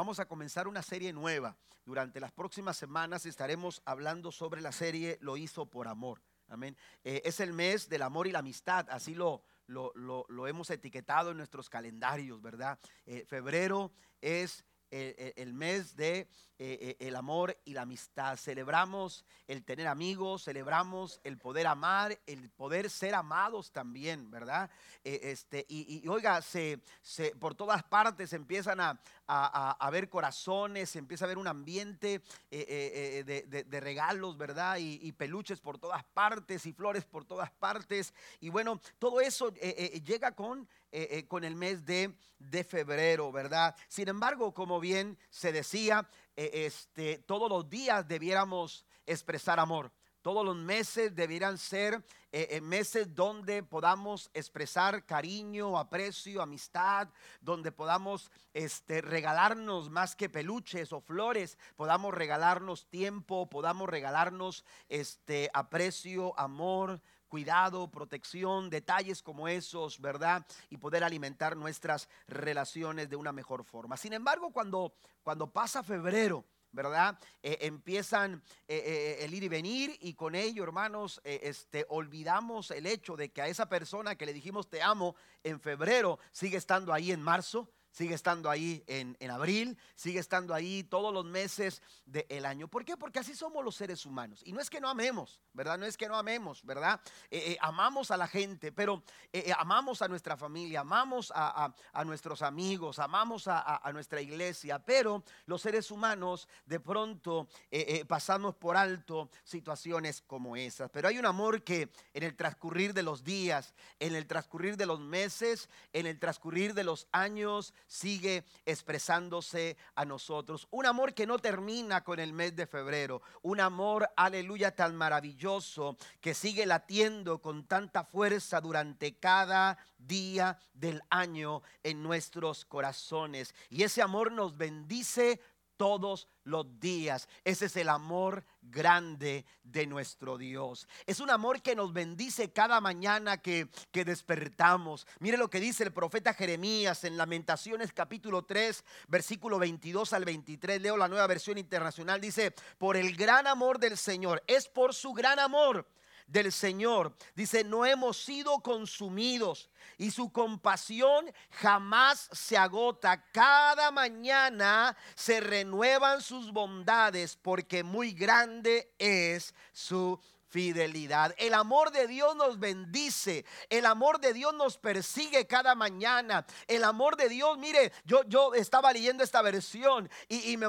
vamos a comenzar una serie nueva. Durante las próximas semanas estaremos hablando sobre la serie Lo hizo por amor. Amén. Eh, es el mes del amor y la amistad, así lo, lo, hemos etiquetado en nuestros calendarios, ¿verdad? Eh, febrero es el mes de eh, eh, el amor y la amistad. Celebramos el tener amigos, celebramos el poder amar, el poder ser amados también, ¿verdad? Eh, este, y, oiga, se, por todas partes empiezan a, a, ver corazones, se empieza a ver un ambiente de, regalos, ¿verdad? Y, peluches por todas partes y flores por todas partes. Y bueno, todo eso llega con... con el mes de, de febrero, ¿verdad? Sin embargo, como bien se decía, eh, este, todos los días debiéramos expresar amor. Todos los meses debieran ser eh, eh, meses donde podamos expresar cariño, aprecio, amistad, donde podamos este, regalarnos más que peluches o flores, podamos regalarnos tiempo, podamos regalarnos este, aprecio, amor, cuidado, protección, detalles como esos, ¿verdad? Y poder alimentar nuestras relaciones de una mejor forma. Sin embargo, cuando, cuando pasa febrero, ¿verdad? Eh, empiezan eh, eh, el ir y venir y con ello, hermanos, este, olvidamos el hecho de que a esa persona que le dijimos te amo en febrero sigue estando ahí en marzo, sigue estando ahí en, abril, sigue estando ahí todos los meses del año. ¿Por qué? Porque así somos los seres humanos. Y no es que no amemos, ¿verdad? No es que no amemos, ¿verdad? Eh, eh, amamos a la gente, pero eh, amamos a nuestra familia, amamos a, nuestros amigos, amamos a, nuestra iglesia, pero los seres humanos de pronto pasamos por alto situaciones como esas. Pero hay un amor que en el transcurrir de los días, en el transcurrir de los meses, en el transcurrir de los años, sigue expresándose a nosotros. Un amor que no termina con el mes de febrero. Un amor, aleluya, tan maravilloso que sigue latiendo con tanta fuerza durante cada día del año en nuestros corazones. Y ese amor nos bendice todos los días. Ese es el amor grande de nuestro Dios. Es un amor que nos bendice cada mañana que, que despertamos. Mire lo que dice el profeta Jeremías en Lamentaciones capítulo 3, versículo 22 al 23. Leo la nueva versión internacional. Dice, por el gran amor del Señor. Es por su gran amor del Señor. Dice, no hemos sido consumidos y su compasión jamás se agota. Cada mañana se renuevan sus bondades porque muy grande es su fidelidad. El amor de Dios nos bendice. El amor de Dios nos persigue cada mañana. El amor de Dios, mire, yo, yo estaba leyendo esta versión y, me,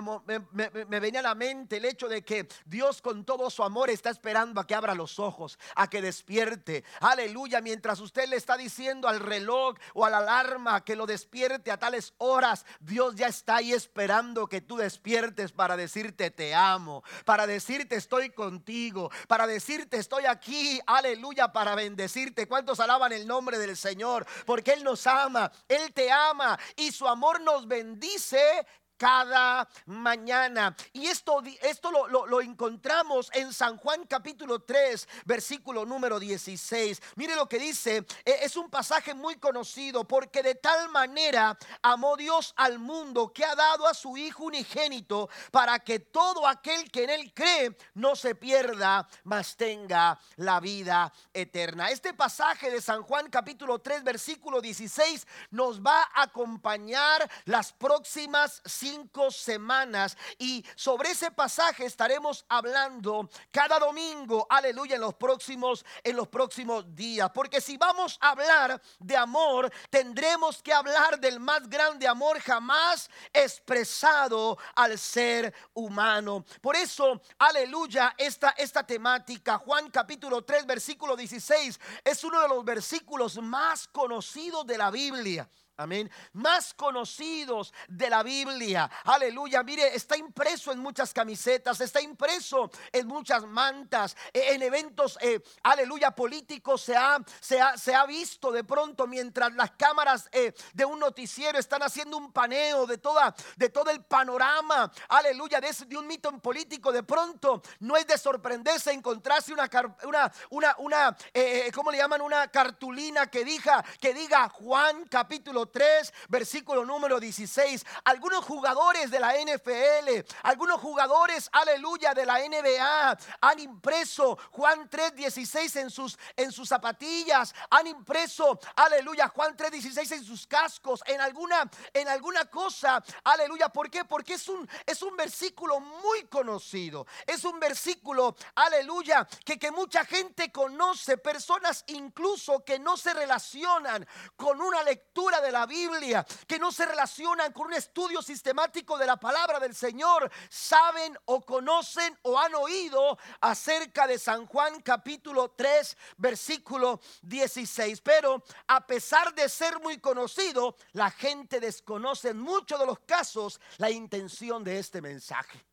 me, venía a la mente el hecho de que Dios con todo su amor está esperando a que abra los ojos, a que despierte. Aleluya, mientras usted le está diciendo al reloj o a la alarma que lo despierte a tales horas, Dios ya está ahí esperando que tú despiertes para decirte te amo, para decirte estoy contigo, para decirte estoy aquí, aleluya, para bendecirte. ¿Cuántos alaban el nombre del Señor? Porque Él nos ama, Él te ama y su amor nos bendice cada mañana. Y esto, esto lo, encontramos en San Juan capítulo 3, versículo número 16. Mire lo que dice, e, es un pasaje muy conocido, porque de tal manera amó Dios al mundo que ha dado a su Hijo unigénito para que todo aquel que en él cree no se pierda, mas tenga la vida eterna. Este pasaje de San Juan capítulo 3, versículo 16 nos va a acompañar las próximas cinco semanas y sobre ese pasaje estaremos hablando cada domingo, aleluya, en los próximos en los próximos días, porque si vamos a hablar de amor, tendremos que hablar del más grande amor jamás expresado al ser humano. Por eso, aleluya, esta esta temática, Juan capítulo 3 versículo 16 es uno de los versículos más conocidos de la Biblia. Amén. Más conocidos de la Biblia. Aleluya. Mire, está impreso en muchas camisetas, está impreso en muchas mantas, e, en eventos, eh, aleluya, políticos se ha, se, ha, se ha, visto de pronto mientras las cámaras eh, de un noticiero están haciendo un paneo de, toda, de todo el panorama, aleluya, de, de un mito en político. De pronto no es de sorprenderse encontrarse una, una, una, una eh, ¿cómo le llaman? Una cartulina que diga, que diga Juan capítulo 3, versículo número 16. Algunos jugadores de la NFL, algunos jugadores, aleluya, de la NBA han impreso Juan 3, 16 en sus, en sus zapatillas, han impreso, aleluya, Juan 3, 16 en sus cascos, en alguna, en alguna cosa, aleluya. ¿Por qué? Porque es un, es un versículo muy conocido, es un versículo, aleluya, que, que mucha gente conoce, personas incluso que no se relacionan con una lectura de la Biblia, que no se relacionan con un estudio sistemático de la palabra del Señor, saben o conocen o han oído acerca de San Juan capítulo 3, versículo 16. Pero a pesar de ser muy conocido, la gente desconoce en muchos de los casos la intención de este mensaje.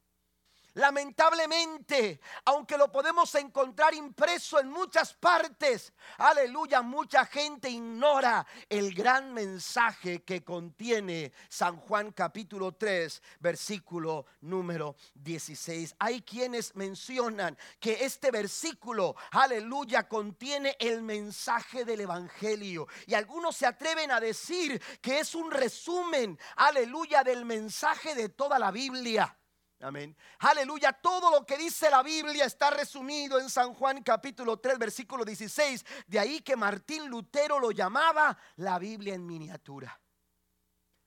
Lamentablemente, aunque lo podemos encontrar impreso en muchas partes, aleluya, mucha gente ignora el gran mensaje que contiene San Juan capítulo 3, versículo número 16. Hay quienes mencionan que este versículo, aleluya, contiene el mensaje del Evangelio. Y algunos se atreven a decir que es un resumen, aleluya, del mensaje de toda la Biblia. Amén. Aleluya. Todo lo que dice la Biblia está resumido en San Juan capítulo 3, versículo 16. De ahí que Martín Lutero lo llamaba la Biblia en miniatura.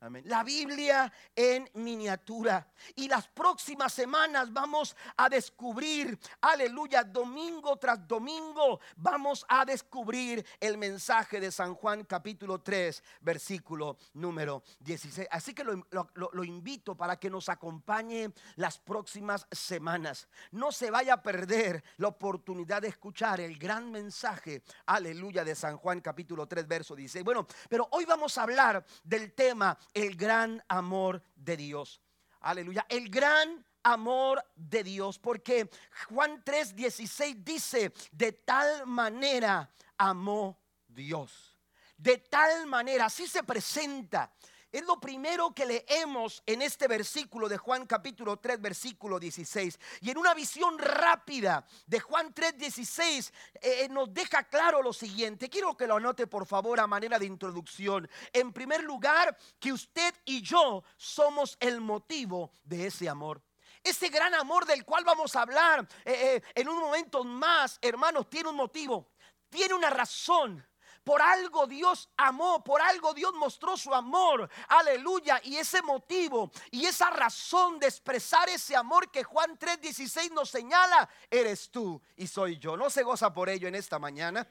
La Biblia en miniatura. Y las próximas semanas vamos a descubrir, aleluya, domingo tras domingo, vamos a descubrir el mensaje de San Juan capítulo 3, versículo número 16. Así que lo, invito para que nos acompañe las próximas semanas. No se vaya a perder la oportunidad de escuchar el gran mensaje, aleluya, de San Juan capítulo 3, verso 16. Bueno, pero hoy vamos a hablar del tema el gran amor de Dios. Aleluya. El gran amor de Dios. Porque Juan 3:16 dice, de tal manera amó Dios. De tal manera, así se presenta es lo primero que leemos en este versículo de Juan capítulo 3, versículo 16. Y en una visión rápida de Juan 3, 16 eh, eh, nos deja claro lo siguiente. Quiero que lo anote por favor a manera de introducción. En primer lugar, que usted y yo somos el motivo de ese amor. Ese gran amor del cual vamos a hablar eh, en un momento más, hermanos, tiene un motivo, tiene una razón. Por algo Dios amó, por algo Dios mostró su amor. Aleluya. Y ese motivo y esa razón de expresar ese amor que Juan 3:16 nos señala, eres tú y soy yo. ¿No se goza por ello en esta mañana?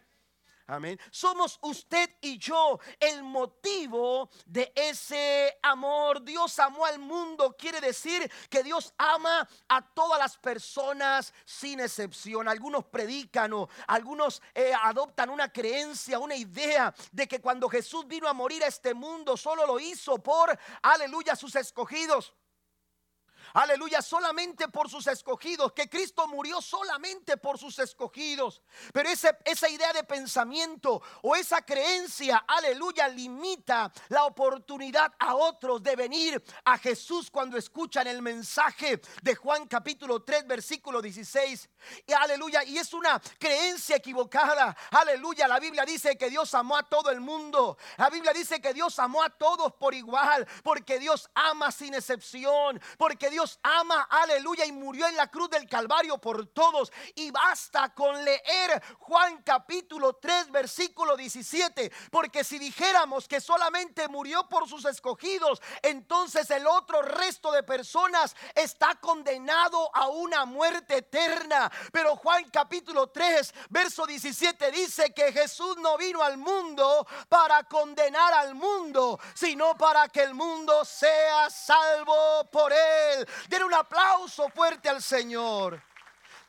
Amén. Somos usted y yo el motivo de ese amor. Dios amó al mundo. Quiere decir que Dios ama a todas las personas sin excepción. Algunos predican o algunos eh, adoptan una creencia, una idea de que cuando Jesús vino a morir a este mundo solo lo hizo por, aleluya, sus escogidos aleluya, solamente por sus escogidos, que Cristo murió solamente por sus escogidos. Pero esa idea de pensamiento o esa creencia, aleluya, limita la oportunidad a otros de venir a Jesús cuando escuchan el mensaje de Juan capítulo 3, versículo 16. Y aleluya, y es una creencia equivocada. Aleluya, la Biblia dice que Dios amó a todo el mundo. La Biblia dice que Dios amó a todos por igual, porque Dios ama sin excepción, porque Dios Dios ama, aleluya, y murió en la cruz del Calvario por todos. Y basta con leer Juan capítulo 3, versículo 17, porque si dijéramos que solamente murió por sus escogidos, entonces el otro resto de personas está condenado a una muerte eterna. Pero Juan capítulo 3, verso 17 dice que Jesús no vino al mundo para condenar al mundo, sino para que el mundo sea salvo por él. Den un aplauso fuerte al Señor.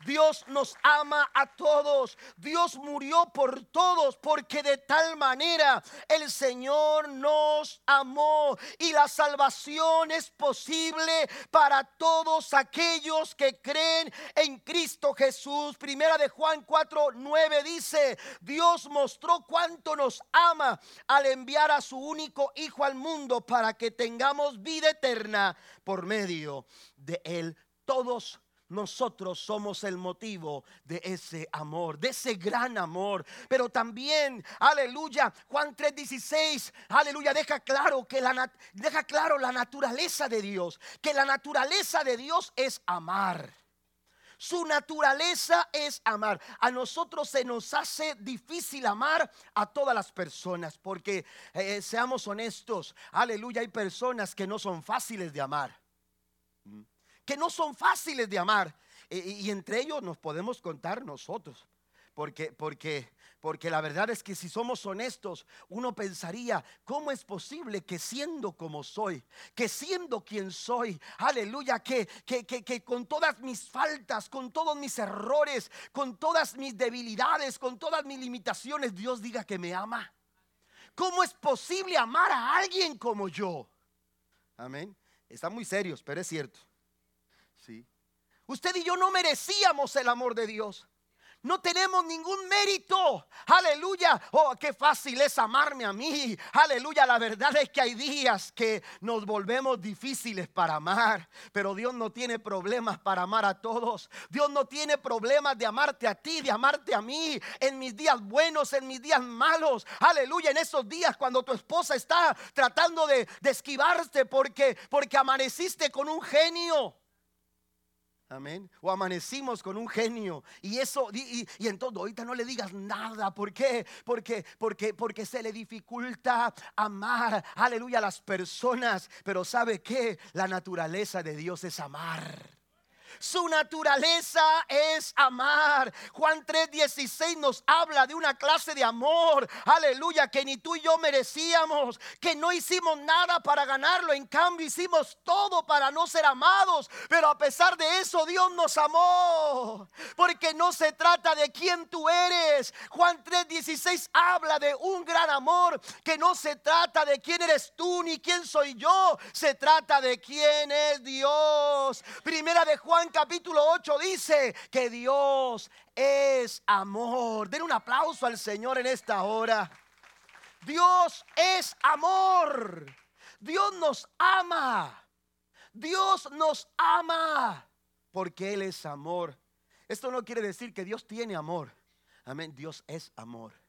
Dios nos ama a todos. Dios murió por todos porque de tal manera el Señor nos amó y la salvación es posible para todos aquellos que creen en Cristo Jesús. Primera de Juan 4, 9 dice, Dios mostró cuánto nos ama al enviar a su único Hijo al mundo para que tengamos vida eterna por medio de Él. Todos nosotros somos el motivo de ese amor, de ese gran amor. Pero también, aleluya, Juan 3:16, aleluya, deja claro que la deja claro la naturaleza de Dios, que la naturaleza de Dios es amar. Su naturaleza es amar. A nosotros se nos hace difícil amar a todas las personas porque eh, seamos honestos, aleluya, hay personas que no son fáciles de amar. Que no son fáciles de amar. y entre ellos nos podemos contar nosotros. Porque, porque porque la verdad es que si somos honestos, uno pensaría, ¿cómo es posible que siendo como soy, que siendo quien soy, aleluya, que, que, que, con todas mis faltas, con todos mis errores, con todas mis debilidades, con todas mis limitaciones, Dios diga que me ama? ¿Cómo es posible amar a alguien como yo? Amén. Están muy serios, pero es cierto. Sí. Usted y yo no merecíamos el amor de Dios. No tenemos ningún mérito. Aleluya. Oh, qué fácil es amarme a mí. Aleluya. La verdad es que hay días que nos volvemos difíciles para amar. Pero Dios no tiene problemas para amar a todos. Dios no tiene problemas de amarte a ti, de amarte a mí. En mis días buenos, en mis días malos. Aleluya. En esos días cuando tu esposa está tratando de, de esquivarte porque, porque amaneciste con un genio. Amén. O amanecimos con un genio. Y eso, y, y, entonces ahorita no le digas nada. ¿Por qué? Porque, porque, porque se le dificulta amar, aleluya, a las personas. Pero ¿sabe qué? La naturaleza de Dios es amar. Su naturaleza es amar. Juan 3:16 nos habla de una clase de amor, aleluya, que ni tú y yo merecíamos, que no hicimos nada para ganarlo, en cambio hicimos todo para no ser amados, pero a pesar de eso Dios nos amó, porque no se trata de quién tú eres. Juan 3:16 habla de un gran amor, que no se trata de quién eres tú ni quién soy yo, se trata de quién es Dios. Primera de Juan capítulo 8 dice que Dios es amor. Den un aplauso al Señor en esta hora. Dios es amor. Dios nos ama. Dios nos ama porque Él es amor. Esto no quiere decir que Dios tiene amor. Amén. Dios es amor.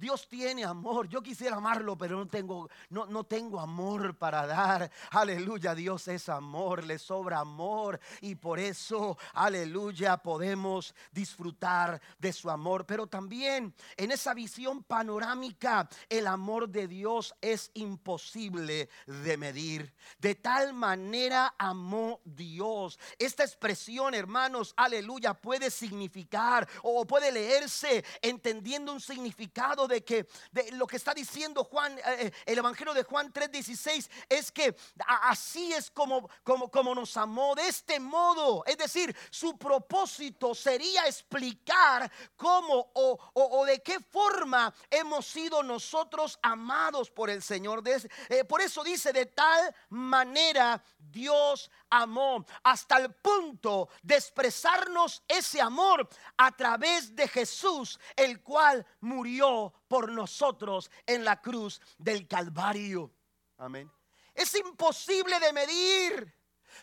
Dios tiene amor. Yo quisiera amarlo, pero no tengo, no, no tengo amor para dar. Aleluya, Dios es amor, le sobra amor. Y por eso, aleluya, podemos disfrutar de su amor. Pero también en esa visión panorámica, el amor de Dios es imposible de medir. De tal manera amó Dios. Esta expresión, hermanos, aleluya, puede significar o puede leerse entendiendo un significado de que de lo que está diciendo Juan, eh, eh, el Evangelio de Juan 3:16 es que así es como, como, como nos amó, de este modo. Es decir, su propósito sería explicar cómo o, o, de qué forma hemos sido nosotros amados por el Señor. Eh, por eso dice, de tal manera Dios amó hasta el punto de expresarnos ese amor a través de Jesús, el cual murió por nosotros en la cruz del Calvario. Amén. Es imposible de medir,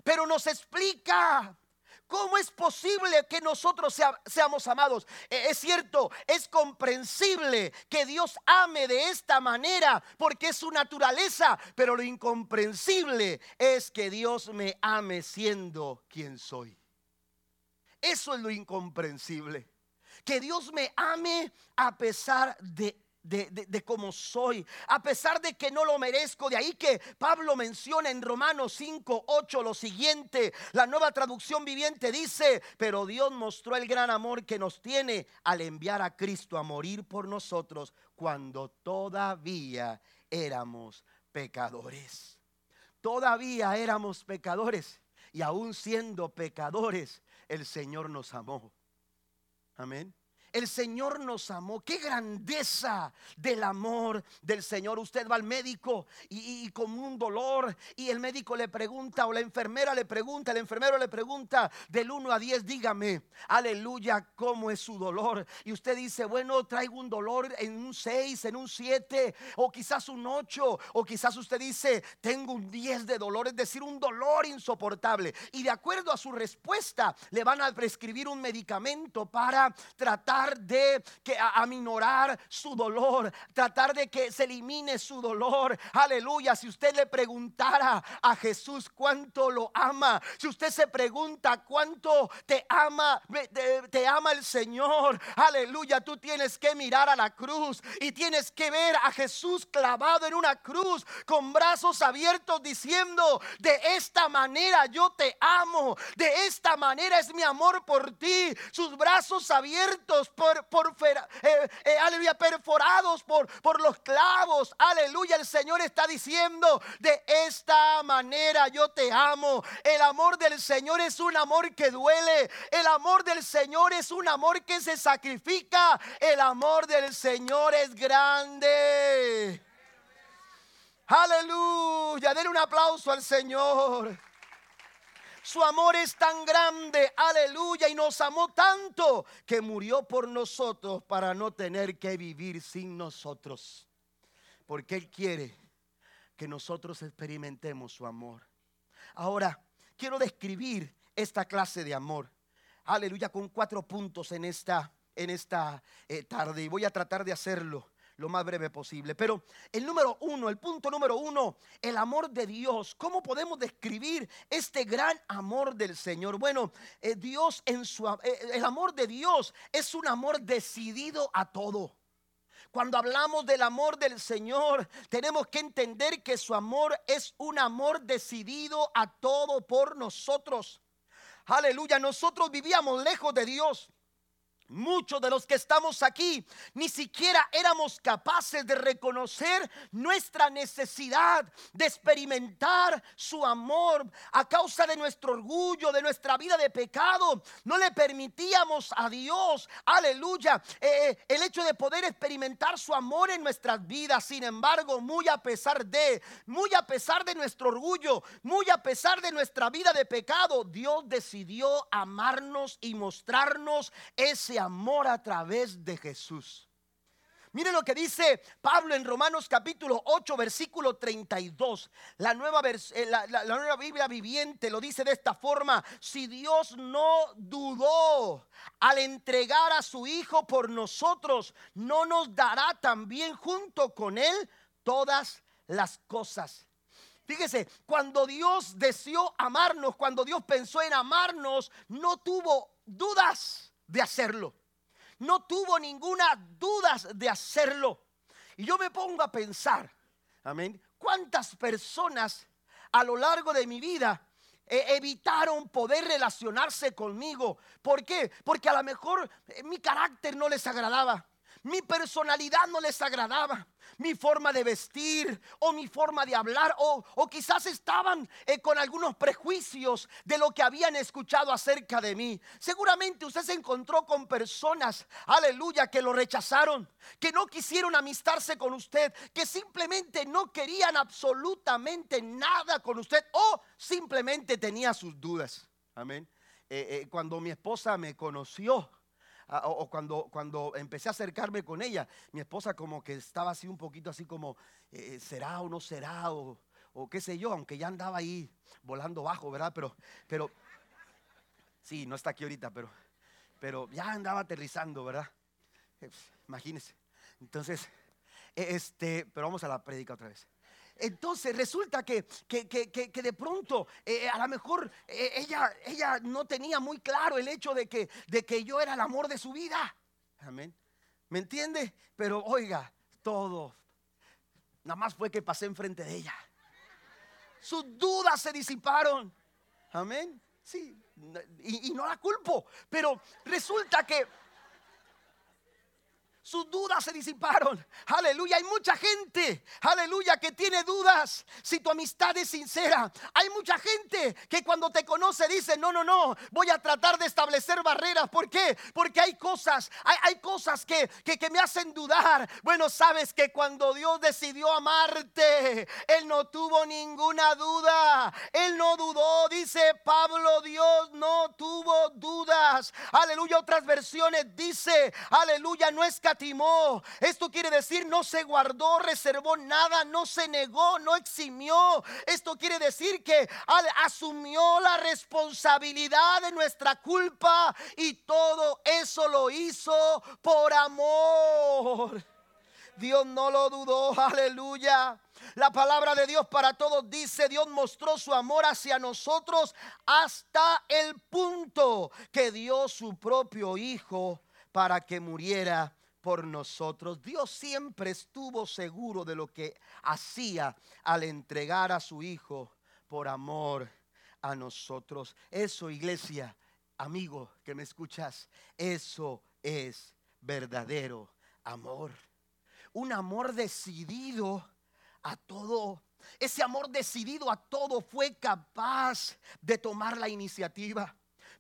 pero nos explica ¿Cómo es posible que nosotros seamos amados? E, es cierto, es comprensible que Dios ame de esta manera porque es su naturaleza, pero lo incomprensible es que Dios me ame siendo quien soy. Eso es lo incomprensible. Que Dios me ame a pesar de de, cómo soy, a pesar de que no lo merezco. De ahí que Pablo menciona en Romanos 5, 8 lo siguiente. La nueva traducción viviente dice, pero Dios mostró el gran amor que nos tiene al enviar a Cristo a morir por nosotros cuando todavía éramos pecadores. Todavía éramos pecadores y aún siendo pecadores, el Señor nos amó. Amén. El Señor nos amó. Qué grandeza del amor del Señor. Usted va al médico y, con un dolor y el médico le pregunta o la enfermera le pregunta, el enfermero le pregunta del 1 a 10, dígame, aleluya, cómo es su dolor. Y usted dice, bueno, traigo un dolor en un 6, en un 7 o quizás un 8 o quizás usted dice, tengo un 10 de dolor, es decir, un dolor insoportable. Y de acuerdo a su respuesta, le van a prescribir un medicamento para tratar de que aminorar su dolor, tratar de que se elimine su dolor. Aleluya, si usted le preguntara a Jesús cuánto lo ama, si usted se pregunta cuánto te ama, te, ama el Señor, aleluya, tú tienes que mirar a la cruz y tienes que ver a Jesús clavado en una cruz con brazos abiertos diciendo, de esta manera yo te amo, de esta manera es mi amor por ti, sus brazos abiertos por, por eh, eh, aleluya, perforados por, por los clavos. Aleluya, el Señor está diciendo, de esta manera yo te amo. El amor del Señor es un amor que duele. El amor del Señor es un amor que se sacrifica. El amor del Señor es grande. Aleluya, denle un aplauso al Señor. Su amor es tan grande, aleluya, y nos amó tanto que murió por nosotros para no tener que vivir sin nosotros. Porque Él quiere que nosotros experimentemos su amor. Ahora, quiero describir esta clase de amor. Aleluya, con cuatro puntos en esta, en esta eh, tarde y voy a tratar de hacerlo lo más breve posible. Pero el número uno, el punto número uno, el amor de Dios. ¿Cómo podemos describir este gran amor del Señor? Bueno, eh, Dios en su, eh, el amor de Dios es un amor decidido a todo. Cuando hablamos del amor del Señor, tenemos que entender que su amor es un amor decidido a todo por nosotros. Aleluya, nosotros vivíamos lejos de Dios. Muchos de los que estamos aquí ni siquiera éramos capaces de reconocer nuestra necesidad de experimentar su amor a causa de nuestro orgullo, de nuestra vida de pecado. No le permitíamos a Dios, aleluya, eh, eh, el hecho de poder experimentar su amor en nuestras vidas. Sin embargo, muy a pesar de, muy a pesar de nuestro orgullo, muy a pesar de nuestra vida de pecado, Dios decidió amarnos y mostrarnos ese amor a través de Jesús. Mire lo que dice Pablo en Romanos capítulo 8, versículo 32. La nueva, eh, la, la, nueva Biblia viviente lo dice de esta forma. Si Dios no dudó al entregar a su Hijo por nosotros, no nos dará también junto con Él todas las cosas. Fíjese, cuando Dios deseó amarnos, cuando Dios pensó en amarnos, no tuvo dudas de hacerlo. No tuvo ninguna duda de hacerlo. Y yo me pongo a pensar, amén, cuántas personas a lo largo de mi vida evitaron poder relacionarse conmigo. ¿Por qué? Porque a lo mejor eh, mi carácter no les agradaba. Mi personalidad no les agradaba mi forma de vestir o mi forma de hablar o, quizás estaban eh, con algunos prejuicios de lo que habían escuchado acerca de mí. Seguramente usted se encontró con personas, aleluya, que lo rechazaron, que no quisieron amistarse con usted, que simplemente no querían absolutamente nada con usted o simplemente tenía sus dudas. Amén. Eh, eh, cuando mi esposa me conoció, o, cuando, cuando empecé a acercarme con ella, mi esposa como que estaba así un poquito así como, eh, eh, ¿será o no será? O, o, qué sé yo, aunque ya andaba ahí volando bajo, ¿verdad? Pero, pero, sí, no está aquí ahorita, pero, pero ya andaba aterrizando, ¿verdad? Eh, imagínense. Entonces, e, este, pero vamos a la prédica otra vez. Entonces resulta que, que, de pronto eh, a lo mejor eh, ella, ella no tenía muy claro el hecho de que, de que yo era el amor de su vida. Amén. ¿Me entiende? Pero oiga, todo. Nada más fue que pasé enfrente de ella. Sus dudas se disiparon. Amén. Sí. Y no la culpo. Pero resulta que sus dudas se disiparon. Aleluya, hay mucha gente, aleluya, que tiene dudas si tu amistad es sincera. Hay mucha gente que cuando te conoce dice, no, no, no, voy a tratar de establecer barreras. ¿Por qué? Porque hay cosas, hay, cosas que, que, que me hacen dudar. Bueno, sabes que cuando Dios decidió amarte, Él no tuvo ninguna duda. Él no dudó, dice Pablo, Dios no tuvo dudas. Aleluya, otras versiones dice, aleluya, no es esto quiere decir no se guardó, reservó nada, no se negó, no eximió. Esto quiere decir que asumió la responsabilidad de nuestra culpa y todo eso lo hizo por amor. Dios no lo dudó, aleluya. La palabra de Dios para todos dice, Dios mostró su amor hacia nosotros hasta el punto que dio su propio Hijo para que muriera por nosotros. Dios siempre estuvo seguro de lo que hacía al entregar a su Hijo por amor a nosotros. Eso, iglesia, amigo que me escuchas, eso es verdadero amor. Un amor decidido a todo. Ese amor decidido a todo fue capaz de tomar la iniciativa.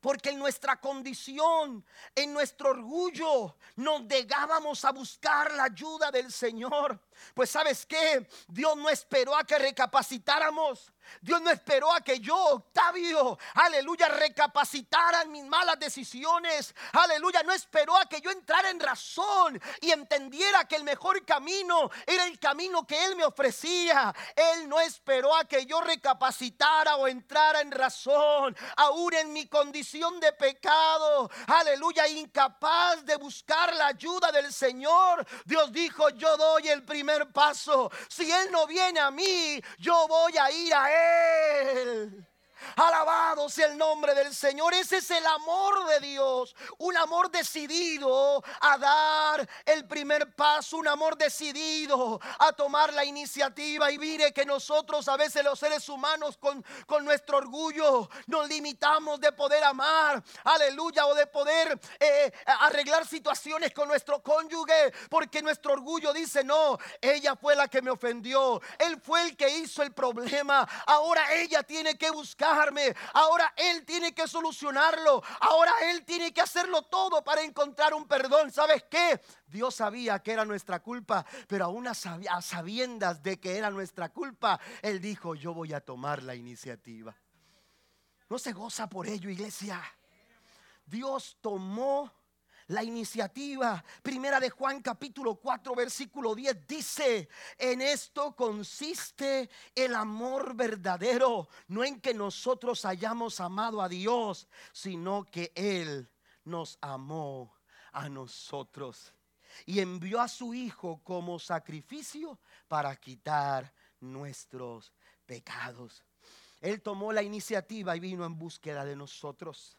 Porque en nuestra condición, en nuestro orgullo, nos negábamos a buscar la ayuda del Señor. Pues sabes que Dios no esperó a que recapacitáramos. Dios no esperó a que yo, Octavio, aleluya, recapacitara mis malas decisiones. Aleluya, no esperó a que yo entrara en razón y entendiera que el mejor camino era el camino que Él me ofrecía. Él no esperó a que yo recapacitara o entrara en razón, aún en mi condición de pecado. Aleluya, incapaz de buscar la ayuda del Señor. Dios dijo, yo doy el primer paso. Si Él no viene a mí, yo voy a ir a Él. Alabado sea el nombre del Señor. Ese es el amor de Dios. Un amor decidido a dar el primer paso. Un amor decidido a tomar la iniciativa. Y mire que nosotros a veces los seres humanos con, con nuestro orgullo nos limitamos de poder amar. Aleluya. O de poder eh, arreglar situaciones con nuestro cónyuge. Porque nuestro orgullo dice, no, ella fue la que me ofendió. Él fue el que hizo el problema. Ahora ella tiene que buscar Ahora Él tiene que solucionarlo. Ahora Él tiene que hacerlo todo para encontrar un perdón. ¿Sabes qué? Dios sabía que era nuestra culpa, pero aún a sabiendas de que era nuestra culpa, Él dijo, yo voy a tomar la iniciativa. No se goza por ello, iglesia. Dios tomó la iniciativa. Primera de Juan capítulo 4 versículo 10 dice, en esto consiste el amor verdadero, no en que nosotros hayamos amado a Dios, sino que Él nos amó a nosotros y envió a su Hijo como sacrificio para quitar nuestros pecados. Él tomó la iniciativa y vino en búsqueda de nosotros,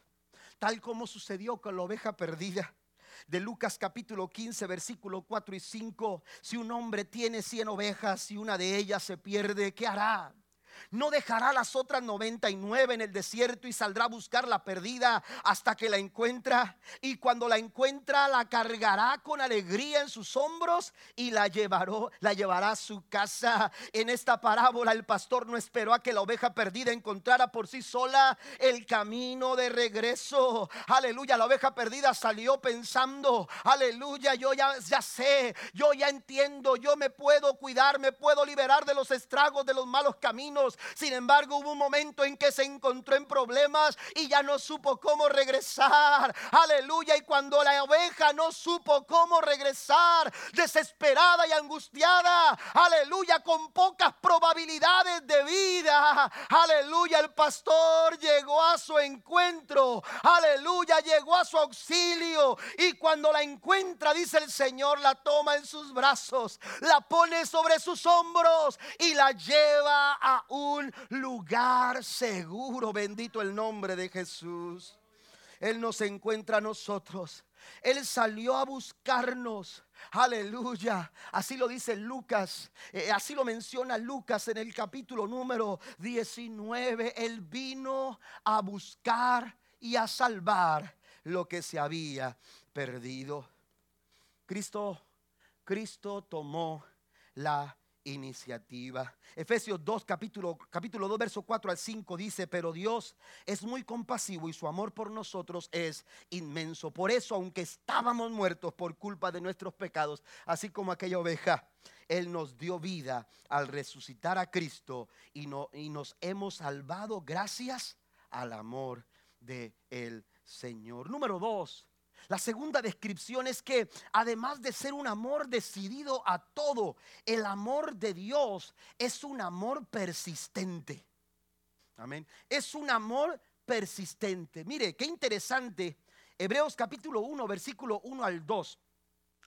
tal como sucedió con la oveja perdida de Lucas capítulo 15, versículo 4 y 5. Si un hombre tiene 100 ovejas y una de ellas se pierde, ¿qué hará? No dejará las otras 99 en el desierto y saldrá a buscar la perdida hasta que la encuentra. Y cuando la encuentra, la cargará con alegría en sus hombros y la, la llevará a su casa. En esta parábola, el pastor no esperó a que la oveja perdida encontrara por sí sola el camino de regreso. Aleluya, la oveja perdida salió pensando, aleluya, yo ya, ya sé, yo ya entiendo, yo me puedo cuidar, me puedo liberar de los estragos, de los malos caminos sin embargo, hubo un momento en que se encontró en problemas y ya no supo cómo regresar. Aleluya. Y cuando la oveja no supo cómo regresar, desesperada y angustiada, aleluya, con pocas probabilidades de vida, aleluya, el pastor llegó a su encuentro, aleluya, llegó a su auxilio. Y cuando la encuentra, dice el Señor, la toma en sus brazos, la pone sobre sus hombros y la lleva a un un lugar seguro. Bendito el nombre de Jesús. Él nos encuentra a nosotros. Él salió a buscarnos. Aleluya. Así lo dice Lucas. Eh, así lo menciona Lucas en el capítulo número 19. Él vino a buscar y a salvar lo que se había perdido. Cristo, Cristo tomó la iniciativa. Efesios 2, capítulo, capítulo 2, verso 4 al 5 dice, pero Dios es muy compasivo y su amor por nosotros es inmenso. Por eso, aunque estábamos muertos por culpa de nuestros pecados, así como aquella oveja, Él nos dio vida al resucitar a Cristo y, no, y nos hemos salvado gracias al amor de el Señor. Número 2, la segunda descripción es que además de ser un amor decidido a todo, el amor de Dios es un amor persistente. Amén. Es un amor persistente. Mire, qué interesante. Hebreos capítulo 1, versículo 1 al 2.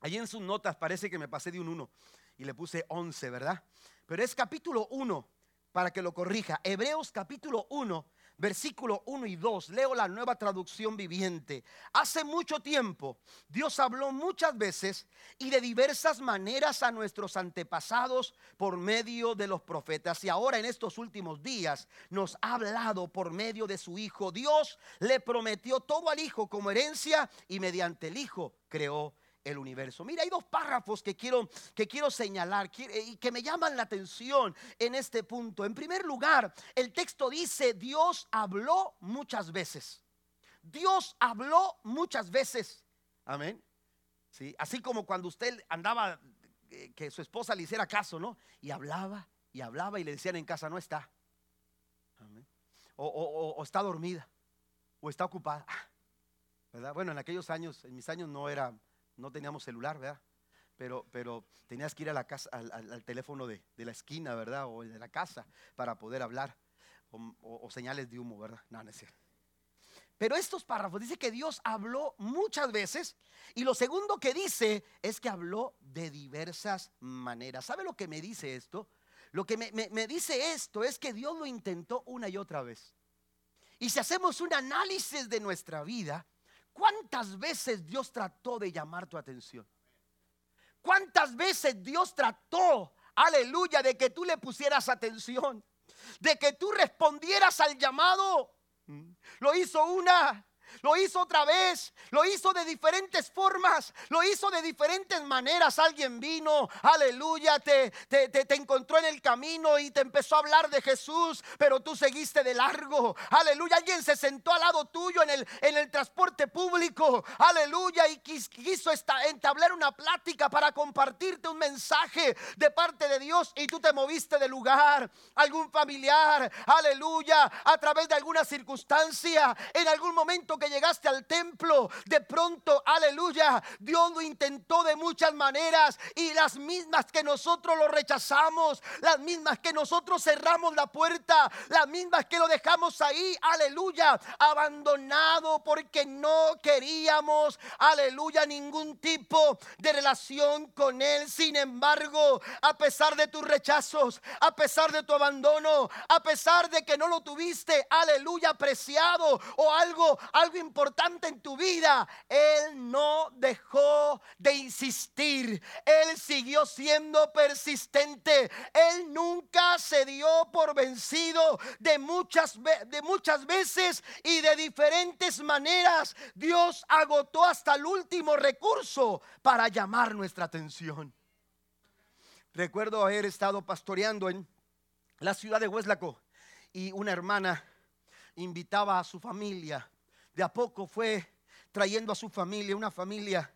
Allí en sus notas parece que me pasé de un 1 y le puse 11, ¿verdad? Pero es capítulo 1 para que lo corrija. Hebreos capítulo 1, versículo 1 y 2, leo la nueva traducción viviente. Hace mucho tiempo Dios habló muchas veces y de diversas maneras a nuestros antepasados por medio de los profetas. Y ahora en estos últimos días nos ha hablado por medio de su Hijo. Dios le prometió todo al Hijo como herencia y mediante el Hijo creó el universo. Mira, hay dos párrafos que quiero, que quiero señalar y que me llaman la atención en este punto. En primer lugar, el texto dice, Dios habló muchas veces. Dios habló muchas veces. Amén. Sí, así como cuando usted andaba, eh, que su esposa le hiciera caso, ¿no? Y hablaba y hablaba y le decían en casa, no está. Amén. O, está dormida o está ocupada. ¿verdad? Bueno, en aquellos años, en mis años no era no teníamos celular, ¿verdad? Pero, pero tenías que ir a la casa, al, teléfono de, la esquina, ¿verdad? O de la casa para poder hablar. O, señales de humo, ¿verdad? No, no es cierto. Pero estos párrafos dice que Dios habló muchas veces y lo segundo que dice es que habló de diversas maneras. ¿Sabe lo que me dice esto? Lo que me, me dice esto es que Dios lo intentó una y otra vez. Y si hacemos un análisis de nuestra vida, ¿Cuántas veces Dios trató de llamar tu atención? ¿Cuántas veces Dios trató, aleluya, de que tú le pusieras atención? De que tú respondieras al llamado. Lo hizo una, lo hizo otra vez, lo hizo de diferentes formas, lo hizo de diferentes maneras. Alguien vino, aleluya, te, te, te, encontró en el camino y te empezó a hablar de Jesús, pero tú seguiste de largo. Aleluya, alguien se sentó al lado tuyo en el, en el transporte público, aleluya, y quiso entablar una plática para compartirte un mensaje de parte de Dios y tú te moviste de lugar. Algún familiar, aleluya, a través de alguna circunstancia, en algún momento que llegaste al templo, de pronto, aleluya, Dios lo intentó de muchas maneras y las mismas que nosotros lo rechazamos, las mismas que nosotros cerramos la puerta, las mismas que lo dejamos ahí, aleluya, abandonado porque no queríamos, aleluya, ningún tipo de relación con Él. Sin embargo, a pesar de tus rechazos, a pesar de tu abandono, a pesar de que no lo tuviste, aleluya, apreciado o algo, algo importante en tu vida, Él no dejó de insistir. Él siguió siendo persistente. Él nunca se dio por vencido de muchas, de muchas veces y de diferentes maneras. Dios agotó hasta el último recurso para llamar nuestra atención. Recuerdo haber estado pastoreando en la ciudad de Hueslaco y una hermana invitaba a su familia de a poco fue trayendo a su familia, una familia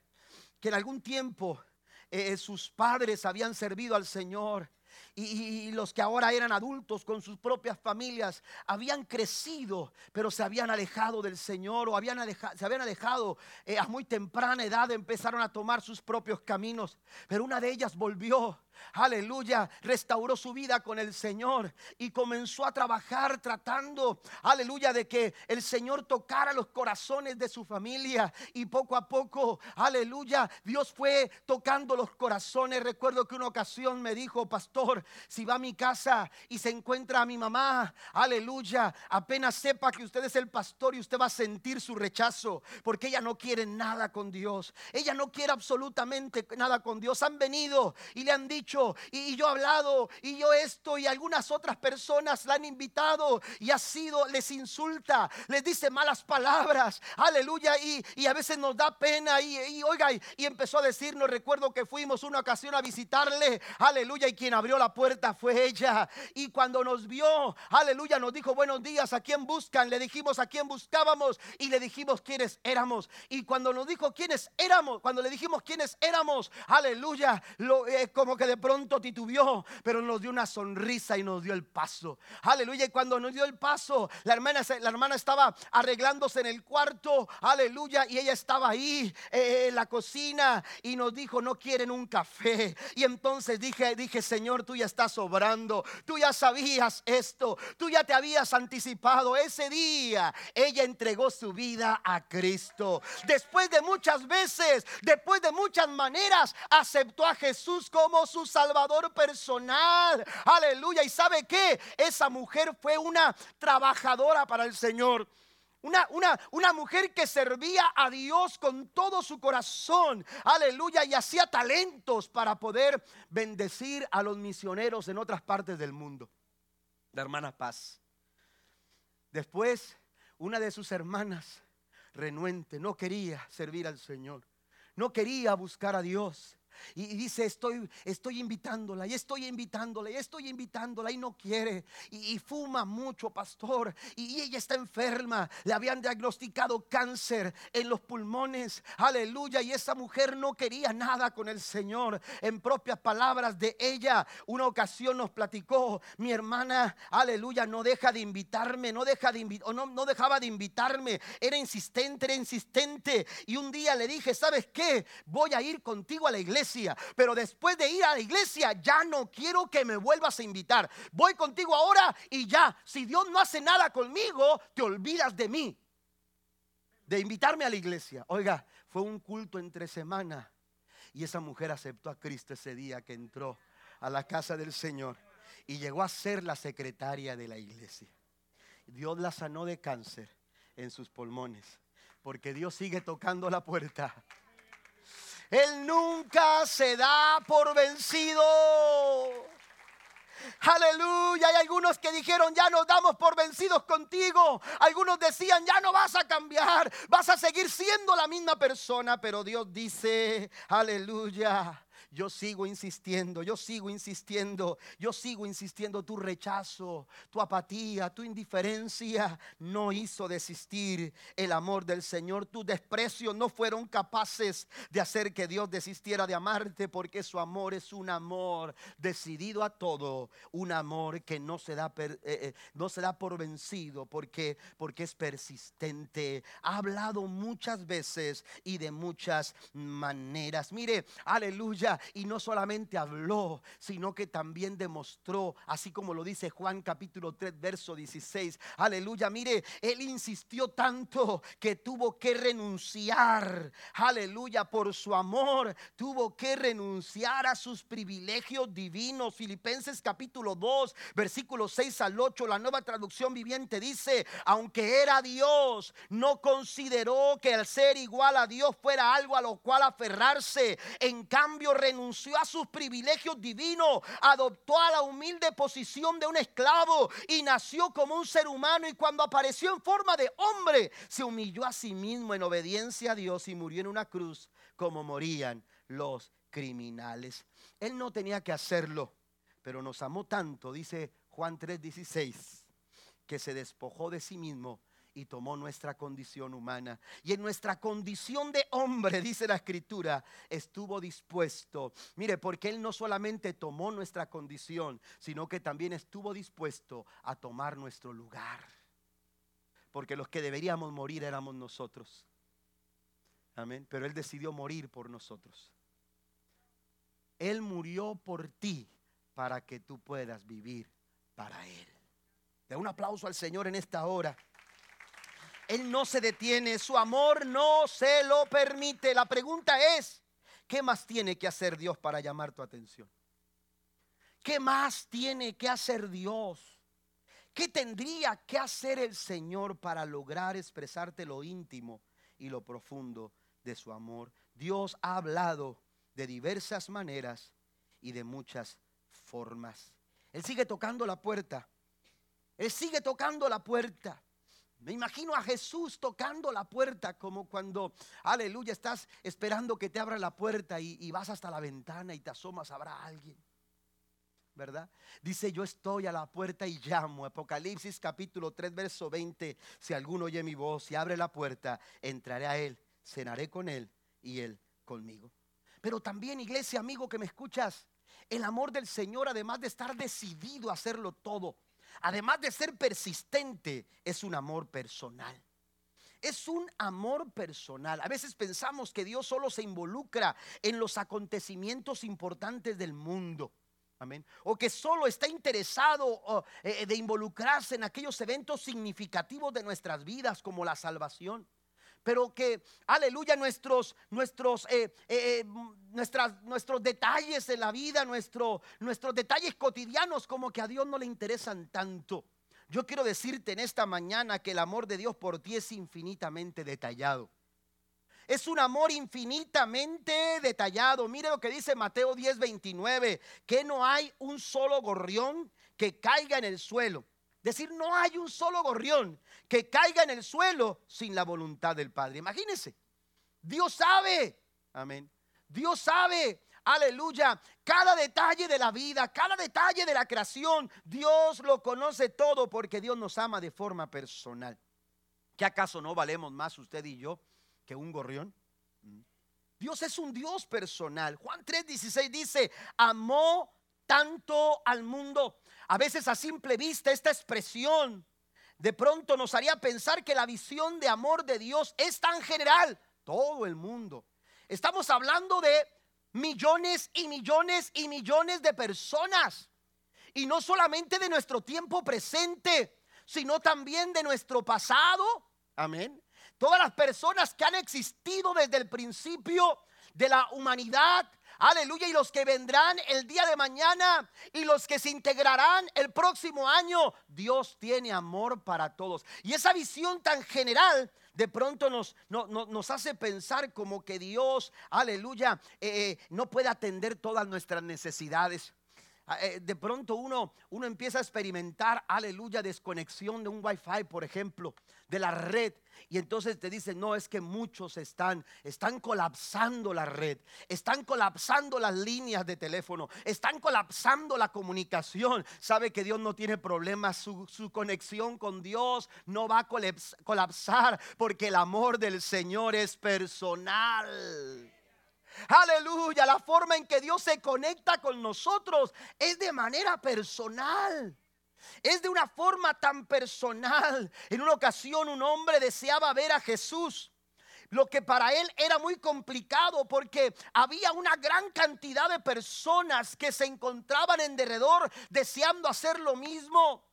que en algún tiempo eh, sus padres habían servido al Señor y, los que ahora eran adultos con sus propias familias habían crecido, pero se habían alejado del Señor o habían se habían alejado eh, a muy temprana edad, empezaron a tomar sus propios caminos. Pero una de ellas volvió aleluya, restauró su vida con el Señor y comenzó a trabajar tratando, aleluya, de que el Señor tocara los corazones de su familia y poco a poco, aleluya, Dios fue tocando los corazones. Recuerdo que una ocasión me dijo, pastor, si va a mi casa y se encuentra a mi mamá, aleluya, apenas sepa que usted es el pastor y usted va a sentir su rechazo, porque ella no quiere nada con Dios, ella no quiere absolutamente nada con Dios. Han venido y le han dicho, y, yo he hablado y yo esto y algunas otras personas la han invitado y ha sido, les insulta, les dice malas palabras, aleluya, y, y a veces nos da pena y, y oiga, y, empezó a decirnos, recuerdo que fuimos una ocasión a visitarle, aleluya, y quien abrió la puerta fue ella. Y cuando nos vio, aleluya, nos dijo buenos días, ¿a quién buscan? Le dijimos a quién buscábamos y le dijimos quiénes éramos. Y cuando nos dijo quiénes éramos, cuando le dijimos quiénes éramos, aleluya, lo, eh, como que de pronto titubeó, pero nos dio una sonrisa y nos dio el paso. Aleluya, y cuando nos dio el paso, la hermana, la hermana estaba arreglándose en el cuarto, aleluya, y ella estaba ahí eh, en la cocina y nos dijo, no quieren un café. Y entonces dije, dije, Señor, tú ya estás sobrando, tú ya sabías esto, tú ya te habías anticipado. Ese día ella entregó su vida a Cristo. Después de muchas veces, después de muchas maneras, aceptó a Jesús como su Salvador personal. Aleluya. ¿Y sabe qué? Esa mujer fue una trabajadora para el Señor. Una, una, una, mujer que servía a Dios con todo su corazón, aleluya, y hacía talentos para poder bendecir a los misioneros en otras partes del mundo. La hermana Paz. Después, una de sus hermanas, renuente, no quería servir al Señor, no quería buscar a Dios. Y dice, estoy, estoy invitándola, y estoy invitándola, y estoy invitándola, y no quiere. Y, fuma mucho, pastor. Y, ella está enferma. Le habían diagnosticado cáncer en los pulmones. Aleluya. Y esa mujer no quería nada con el Señor. En propias palabras de ella, una ocasión nos platicó, mi hermana, aleluya, no deja de invitarme, no deja de invitar, no, no dejaba de invitarme. Era insistente, era insistente. Y un día le dije, ¿sabes qué? Voy a ir contigo a la iglesia pero después de ir a la iglesia ya no quiero que me vuelvas a invitar. Voy contigo ahora y ya, si Dios no hace nada conmigo, te olvidas de mí. De invitarme a la iglesia. Oiga, fue un culto entre semana y esa mujer aceptó a Cristo ese día que entró a la casa del Señor y llegó a ser la secretaria de la iglesia. Dios la sanó de cáncer en sus pulmones, porque Dios sigue tocando la puerta él nunca se da por vencido. Aleluya. Hay algunos que dijeron, ya nos damos por vencidos contigo. Algunos decían, ya no vas a cambiar. Vas a seguir siendo la misma persona. Pero Dios dice, aleluya yo sigo insistiendo, yo sigo insistiendo, yo sigo insistiendo. Tu rechazo, tu apatía, tu indiferencia no hizo desistir el amor del Señor. Tu desprecio no fueron capaces de hacer que Dios desistiera de amarte porque su amor es un amor decidido a todo, un amor que no se da, eh, eh, no se da por vencido porque, porque es persistente. Ha hablado muchas veces y de muchas maneras. Mire, aleluya y no solamente habló, sino que también demostró, así como lo dice Juan capítulo 3, verso 16. Aleluya, mire, él insistió tanto que tuvo que renunciar, aleluya, por su amor, tuvo que renunciar a sus privilegios divinos. Filipenses capítulo 2, versículo 6 al 8, la nueva traducción viviente dice, aunque era Dios, no consideró que el ser igual a Dios fuera algo a lo cual aferrarse. En cambio, renunció a sus privilegios divinos, adoptó a la humilde posición de un esclavo y nació como un ser humano y cuando apareció en forma de hombre, se humilló a sí mismo en obediencia a Dios y murió en una cruz como morían los criminales. Él no tenía que hacerlo, pero nos amó tanto, dice Juan 3:16, que se despojó de sí mismo y tomó nuestra condición humana. Y en nuestra condición de hombre, dice la escritura, estuvo dispuesto. Mire, porque Él no solamente tomó nuestra condición, sino que también estuvo dispuesto a tomar nuestro lugar. Porque los que deberíamos morir éramos nosotros. Amén. Pero Él decidió morir por nosotros. Él murió por ti para que tú puedas vivir para Él. De un aplauso al Señor en esta hora. Él no se detiene, su amor no se lo permite. La pregunta es, ¿qué más tiene que hacer Dios para llamar tu atención? ¿Qué más tiene que hacer Dios? ¿Qué tendría que hacer el Señor para lograr expresarte lo íntimo y lo profundo de su amor? Dios ha hablado de diversas maneras y de muchas formas. Él sigue tocando la puerta. Él sigue tocando la puerta. Me imagino a Jesús tocando la puerta como cuando, aleluya, estás esperando que te abra la puerta y, vas hasta la ventana y te asomas, habrá alguien. ¿verdad? Dice, yo estoy a la puerta y llamo. Apocalipsis capítulo 3, verso 20. Si alguno oye mi voz y abre la puerta, entraré a él, cenaré con él y él conmigo. Pero también, iglesia, amigo que me escuchas, el amor del Señor, además de estar decidido a hacerlo todo, además de ser persistente, es un amor personal. Es un amor personal. A veces pensamos que Dios solo se involucra en los acontecimientos importantes del mundo. Amén. O que solo está interesado eh, de involucrarse en aquellos eventos significativos de nuestras vidas, como la salvación pero que, aleluya, nuestros, nuestros, eh, eh, eh, nuestras, nuestros detalles de la vida, nuestro, nuestros detalles cotidianos, como que a Dios no le interesan tanto. Yo quiero decirte en esta mañana que el amor de Dios por ti es infinitamente detallado. Es un amor infinitamente detallado. Mire lo que dice Mateo 10, 29, que no hay un solo gorrión que caiga en el suelo decir, no hay un solo gorrión que caiga en el suelo sin la voluntad del Padre. Imagínense, Dios sabe, amén. Dios sabe, aleluya, cada detalle de la vida, cada detalle de la creación, Dios lo conoce todo porque Dios nos ama de forma personal. ¿Qué acaso no valemos más usted y yo que un gorrión? Mm. Dios es un Dios personal. Juan 3:16 dice, amó tanto al mundo a veces a simple vista esta expresión de pronto nos haría pensar que la visión de amor de Dios es tan general, todo el mundo. Estamos hablando de millones y millones y millones de personas. Y no solamente de nuestro tiempo presente, sino también de nuestro pasado. Amén. Todas las personas que han existido desde el principio de la humanidad, Aleluya. Y los que vendrán el día de mañana y los que se integrarán el próximo año. Dios tiene amor para todos. Y esa visión tan general de pronto nos, nos hace pensar como que Dios, aleluya, eh, eh, no puede atender todas nuestras necesidades. Ah, eh, de pronto uno, uno empieza a experimentar, aleluya, desconexión de un wifi, por ejemplo, de la red. Y entonces te dicen, no, es que muchos están, están colapsando la red, están colapsando las líneas de teléfono, están colapsando la comunicación. Sabe que Dios no tiene problemas, su, su conexión con Dios no va a colapsar porque el amor del Señor es personal. Aleluya, la forma en que Dios se conecta con nosotros es de manera personal. Es de una forma tan personal. En una ocasión un hombre deseaba ver a Jesús. Lo que para él era muy complicado porque había una gran cantidad de personas que se encontraban en derredor deseando hacer lo mismo.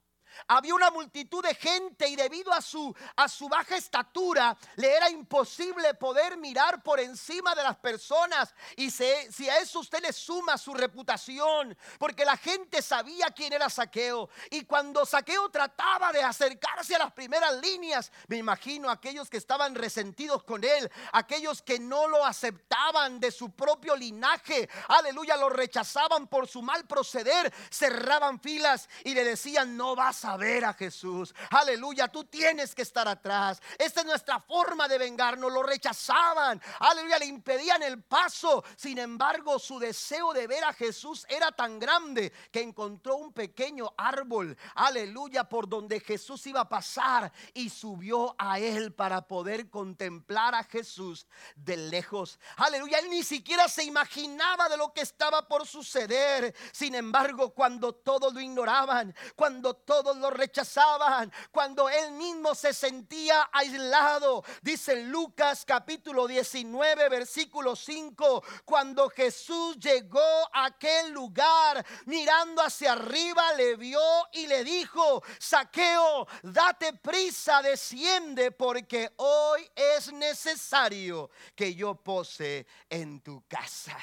Había una multitud de gente y debido a su, a su baja estatura le era imposible poder mirar por encima de las personas. Y si a eso usted le suma su reputación, porque la gente sabía quién era Saqueo. Y cuando Saqueo trataba de acercarse a las primeras líneas, me imagino aquellos que estaban resentidos con él, aquellos que no lo aceptaban de su propio linaje, aleluya, lo rechazaban por su mal proceder, cerraban filas y le decían, no vas ver a Jesús. Aleluya, tú tienes que estar atrás. Esta es nuestra forma de vengarnos. Lo rechazaban. Aleluya, le impedían el paso. Sin embargo, su deseo de ver a Jesús era tan grande que encontró un pequeño árbol. Aleluya, por donde Jesús iba a pasar y subió a él para poder contemplar a Jesús de lejos. Aleluya, él ni siquiera se imaginaba de lo que estaba por suceder. Sin embargo, cuando todos lo ignoraban, cuando todos lo rechazaban, cuando él mismo se sentía aislado. Dice Lucas capítulo 19, versículo 5, cuando Jesús llegó a aquel lugar, mirando hacia arriba, le vio y le dijo, saqueo, date prisa, desciende, porque hoy es necesario que yo pose en tu casa.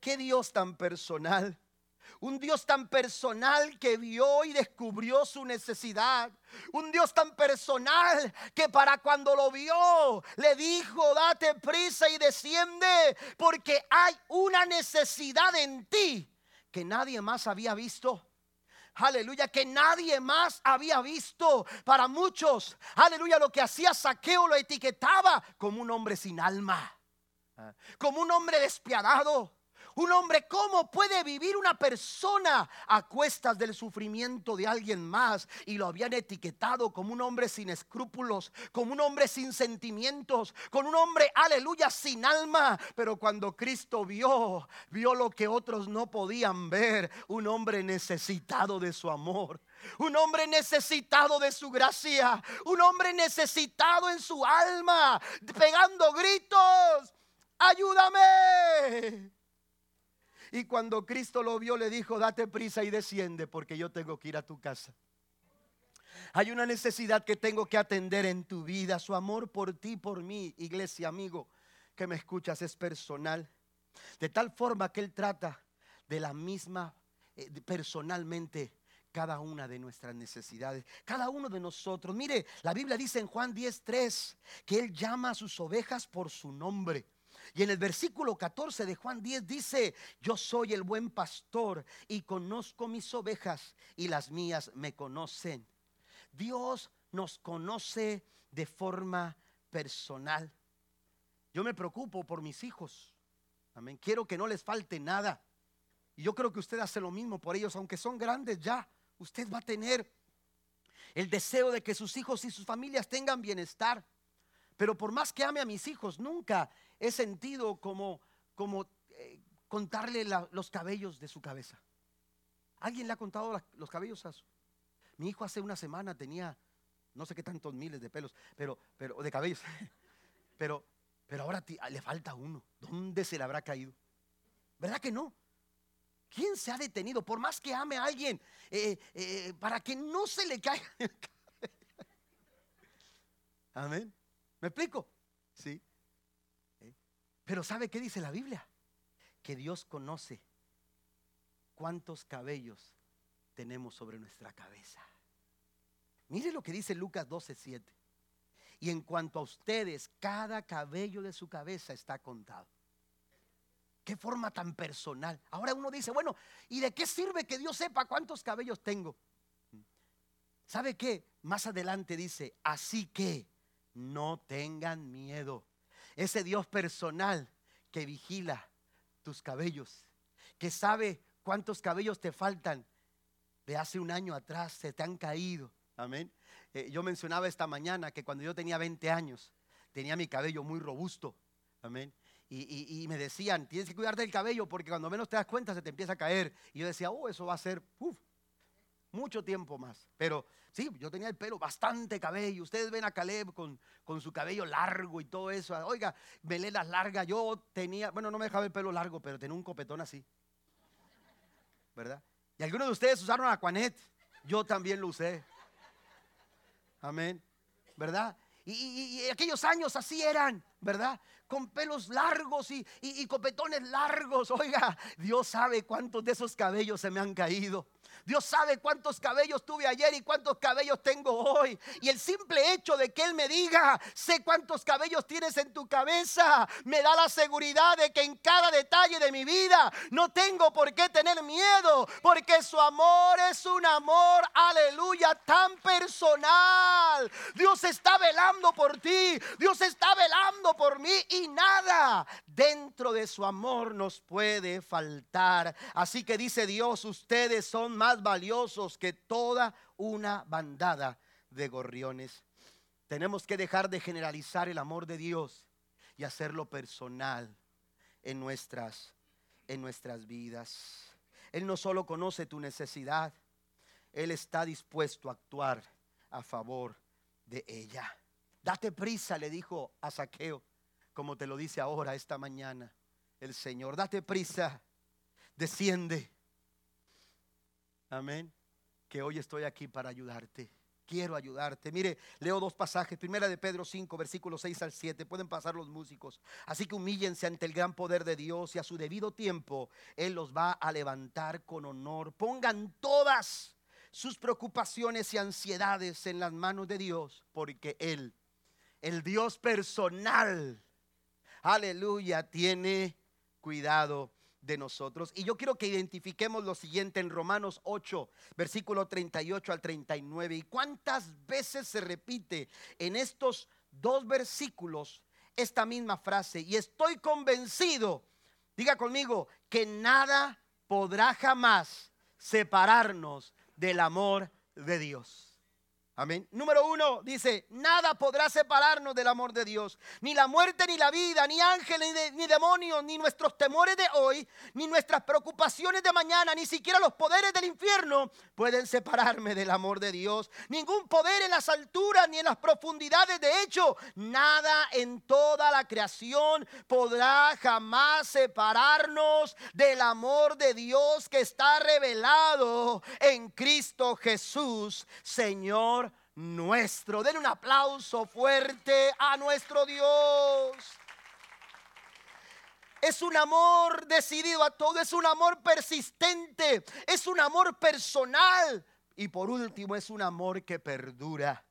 Qué Dios tan personal Un Dios tan personal que vio y descubrió su necesidad. Un Dios tan personal que para cuando lo vio le dijo, date prisa y desciende porque hay una necesidad en ti que nadie más había visto. Aleluya, que nadie más había visto. Para muchos, aleluya, lo que hacía saqueo lo etiquetaba como un hombre sin alma, como un hombre despiadado un hombre, ¿cómo puede vivir una persona a cuestas del sufrimiento de alguien más? Y lo habían etiquetado como un hombre sin escrúpulos, como un hombre sin sentimientos, con un hombre, aleluya, sin alma. Pero cuando Cristo vio, vio lo que otros no podían ver, un hombre necesitado de su amor. Un hombre necesitado de su gracia. Un hombre necesitado en su alma. Pegando gritos. Ayúdame. Y cuando Cristo lo vio, le dijo, date prisa y desciende porque yo tengo que ir a tu casa. Hay una necesidad que tengo que atender en tu vida. Su amor por ti, por mí, iglesia, amigo, que me escuchas, es personal. De tal forma que Él trata de la misma, eh, personalmente, cada una de nuestras necesidades, cada uno de nosotros. Mire, la Biblia dice en Juan 10:3 que Él llama a sus ovejas por su nombre. Y en el versículo 14 de Juan 10 dice, yo soy el buen pastor y conozco mis ovejas y las mías me conocen. Dios nos conoce de forma personal. Yo me preocupo por mis hijos. Amén. Quiero que no les falte nada. Y yo creo que usted hace lo mismo por ellos, aunque son grandes ya. Usted va a tener el deseo de que sus hijos y sus familias tengan bienestar. Pero por más que ame a mis hijos, nunca he sentido como, como eh, contarle los cabellos de su cabeza. ¿Alguien le ha contado los cabellos a su? Mi hijo hace una semana tenía no sé qué tantos miles de pelos, pero, pero de cabellos. Pero, pero ahora le falta uno. ¿Dónde se le habrá caído? ¿Verdad que no? ¿Quién se ha detenido? Por más que ame a alguien, eh, eh, para que no se le caiga el Amén. ¿Me explico? Sí. Pero ¿sabe qué dice la Biblia? Que Dios conoce cuántos cabellos tenemos sobre nuestra cabeza. Mire lo que dice Lucas 12:7. Y en cuanto a ustedes, cada cabello de su cabeza está contado. Qué forma tan personal. Ahora uno dice, bueno, ¿y de qué sirve que Dios sepa cuántos cabellos tengo? ¿Sabe qué? Más adelante dice, así que no tengan miedo ese Dios personal que vigila tus cabellos, que sabe cuántos cabellos te faltan de hace un año atrás, se te han caído. Amén. Eh, yo mencionaba esta mañana que cuando yo tenía 20 años, tenía mi cabello muy robusto. Amén. Y, me decían, tienes que cuidarte del cabello porque cuando menos te das cuenta se te empieza a caer. Y yo decía, oh, eso va a ser mucho tiempo más. Pero sí, yo tenía el pelo, bastante cabello. Ustedes ven a Caleb con, con su cabello largo y todo eso. Oiga, melenas largas. Yo tenía, bueno, no me dejaba el pelo largo, pero tenía un copetón así. ¿Verdad? Y algunos de ustedes usaron Aquanet. Yo también lo usé. Amén. ¿Verdad? Y, aquellos años así eran, ¿verdad? Con pelos largos y, y, copetones largos. Oiga, Dios sabe cuántos de esos cabellos se me han caído. Dios sabe cuántos cabellos tuve ayer y cuántos cabellos tengo hoy. Y el simple hecho de que Él me diga, sé cuántos cabellos tienes en tu cabeza, me da la seguridad de que en cada detalle de mi vida no tengo por qué tener miedo, porque su amor es un amor, aleluya, tan personal. Dios está velando por ti, Dios está velando por mí nada dentro de su amor nos puede faltar. Así que dice Dios, ustedes son más valiosos que toda una bandada de gorriones. Tenemos que dejar de generalizar el amor de Dios y hacerlo personal en nuestras, en nuestras vidas. Él no solo conoce tu necesidad, Él está dispuesto a actuar a favor de ella. Date prisa, le dijo a Saqueo, como te lo dice ahora, esta mañana, el Señor. Date prisa, desciende Amén. Que hoy estoy aquí para ayudarte. quiero ayudarte. Mire, leo dos pasajes. Primera de Pedro 5, versículos 6 al 7. Pueden pasar los músicos. Así que humíllense ante el gran poder de Dios y a su debido tiempo Él los va a levantar con honor. Pongan todas sus preocupaciones y ansiedades en las manos de Dios, porque Él, el Dios personal, aleluya, tiene cuidado de nosotros. Y yo quiero que identifiquemos lo siguiente en Romanos 8, versículo 38 al 39. ¿Y cuántas veces se repite en estos dos versículos esta misma frase? Y estoy convencido, diga conmigo, que nada podrá jamás separarnos del amor de Dios. Amén. Número uno dice, nada podrá separarnos del amor de Dios. Ni la muerte, ni la vida, ni ángeles, ni, demonios, ni nuestros temores de hoy, ni nuestras preocupaciones de mañana, ni siquiera los poderes del infierno pueden separarme del amor de Dios. Ningún poder en las alturas ni en las profundidades. De hecho, nada en toda la creación podrá jamás separarnos del amor de Dios que está revelado en Cristo Jesús, Señor nuestro. Den un aplauso fuerte a nuestro Dios. Es un amor decidido a todo, es un amor persistente, es un amor personal y por último es un amor que perdura.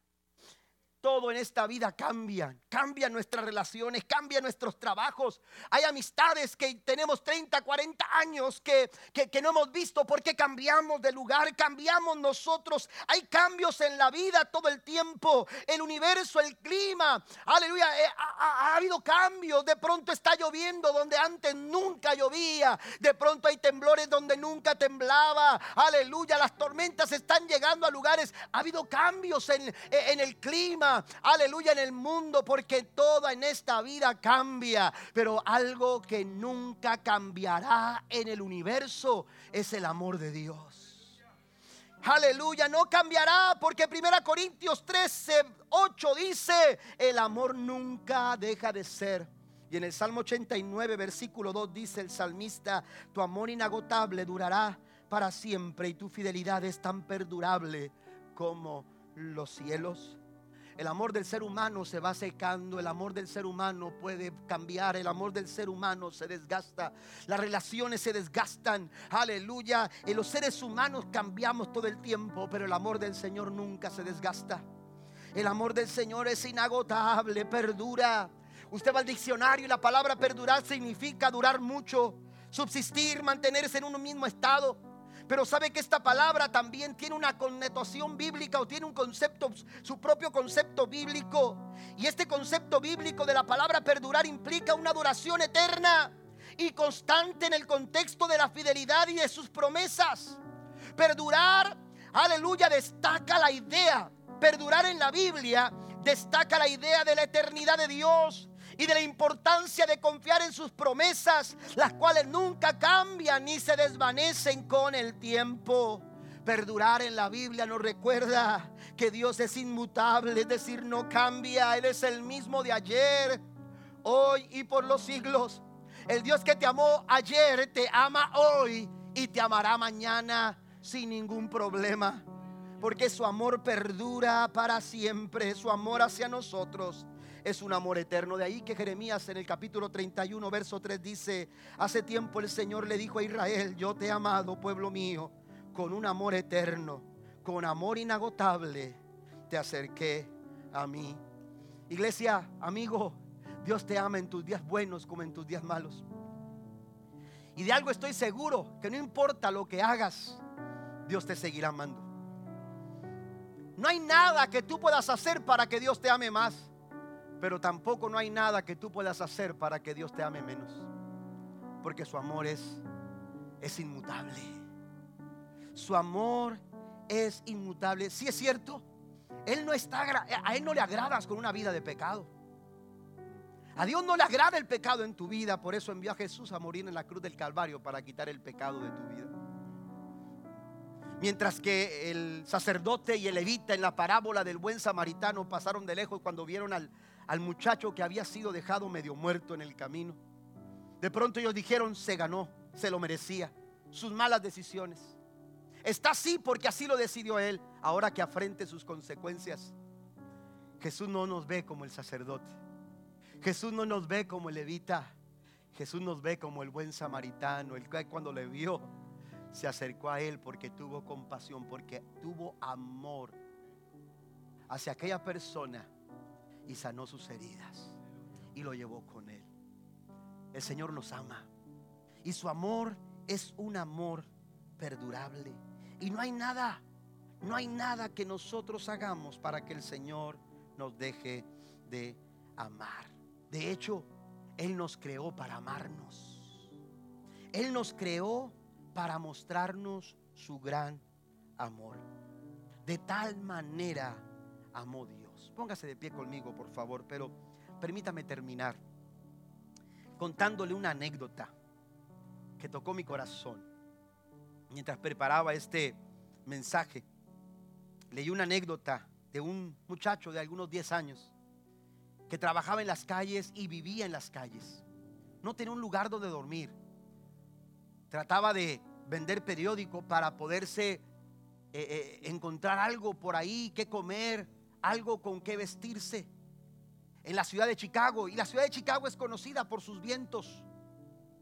Todo en esta vida cambia, cambian nuestras relaciones, cambian nuestros trabajos. Hay amistades que tenemos 30, 40 años que, que, no hemos visto porque cambiamos de lugar, cambiamos nosotros. Hay cambios en la vida todo el tiempo, el universo, el clima. Aleluya, eh, ha, habido cambios. De pronto está lloviendo donde antes nunca llovía. De pronto hay temblores donde nunca temblaba. Aleluya, las tormentas están llegando a lugares. Ha habido cambios en, en el clima aleluya, en el mundo, porque todo en esta vida cambia. Pero algo que nunca cambiará en el universo es el amor de Dios. Aleluya, no cambiará porque 1 Corintios 13, 8 dice, el amor nunca deja de ser. Y en el Salmo 89, versículo 2 dice el salmista, tu amor inagotable durará para siempre y tu fidelidad es tan perdurable como los cielos. El amor del ser humano se va secando, el amor del ser humano puede cambiar, el amor del ser humano se desgasta, las relaciones se desgastan, aleluya. En los seres humanos cambiamos todo el tiempo, pero el amor del Señor nunca se desgasta. El amor del Señor es inagotable, perdura. Usted va al diccionario y la palabra perdurar significa durar mucho, subsistir, mantenerse en un mismo estado. Pero sabe que esta palabra también tiene una connotación bíblica o tiene un concepto, su propio concepto bíblico. Y este concepto bíblico de la palabra perdurar implica una duración eterna y constante en el contexto de la fidelidad y de sus promesas. Perdurar, aleluya, destaca la idea. Perdurar en la Biblia destaca la idea de la eternidad de Dios y de la importancia de confiar en sus promesas, las cuales nunca cambian ni se desvanecen con el tiempo. Perdurar en la Biblia nos recuerda que Dios es inmutable, es decir, no cambia, Él es el mismo de ayer, hoy y por los siglos. El Dios que te amó ayer te ama hoy y te amará mañana sin ningún problema. Porque su amor perdura para siempre, su amor hacia nosotros es un amor eterno. De ahí que Jeremías en el capítulo 31, verso 3 dice, hace tiempo el Señor le dijo a Israel, yo te he amado, pueblo mío, con un amor eterno, con amor inagotable, te acerqué a mí. Iglesia, amigo, Dios te ama en tus días buenos como en tus días malos. Y de algo estoy seguro, que no importa lo que hagas, Dios te seguirá amando. No hay nada que tú puedas hacer para que Dios te ame más. Pero tampoco no hay nada que tú puedas hacer para que Dios te ame menos. Porque su amor es, es inmutable. Su amor es inmutable. Si es cierto, él no está, a Él no le agradas con una vida de pecado. A Dios no le agrada el pecado en tu vida. Por eso envió a Jesús a morir en la cruz del Calvario para quitar el pecado de tu vida. Mientras que el sacerdote y el levita en la parábola del buen samaritano pasaron de lejos cuando vieron al, al muchacho que había sido dejado medio muerto en el camino. De pronto ellos dijeron, se ganó, se lo merecía, sus malas decisiones. Está así porque así lo decidió Él. Ahora que afrente sus consecuencias. Jesús no nos ve como el sacerdote. Jesús no nos ve como el levita. Jesús nos ve como el buen samaritano, el que cuando le vio se acercó a él porque tuvo compasión, porque tuvo amor hacia aquella persona y sanó sus heridas y lo llevó con él. El Señor nos ama y su amor es un amor perdurable. Y no hay nada, no hay nada que nosotros hagamos para que el Señor nos deje de amar. De hecho, Él nos creó para amarnos. Él nos creó para mostrarnos su gran amor. De tal manera amó Dios. Póngase de pie conmigo, por favor, pero permítame terminar contándole una anécdota que tocó mi corazón. Mientras preparaba este mensaje, leí una anécdota de un muchacho de algunos 10 años que trabajaba en las calles y vivía en las calles. No tenía un lugar donde dormir. Trataba de vender periódico para poderse eh, eh, encontrar algo por ahí que comer, algo con que vestirse en la ciudad de Chicago. Y la ciudad de Chicago es conocida por sus vientos,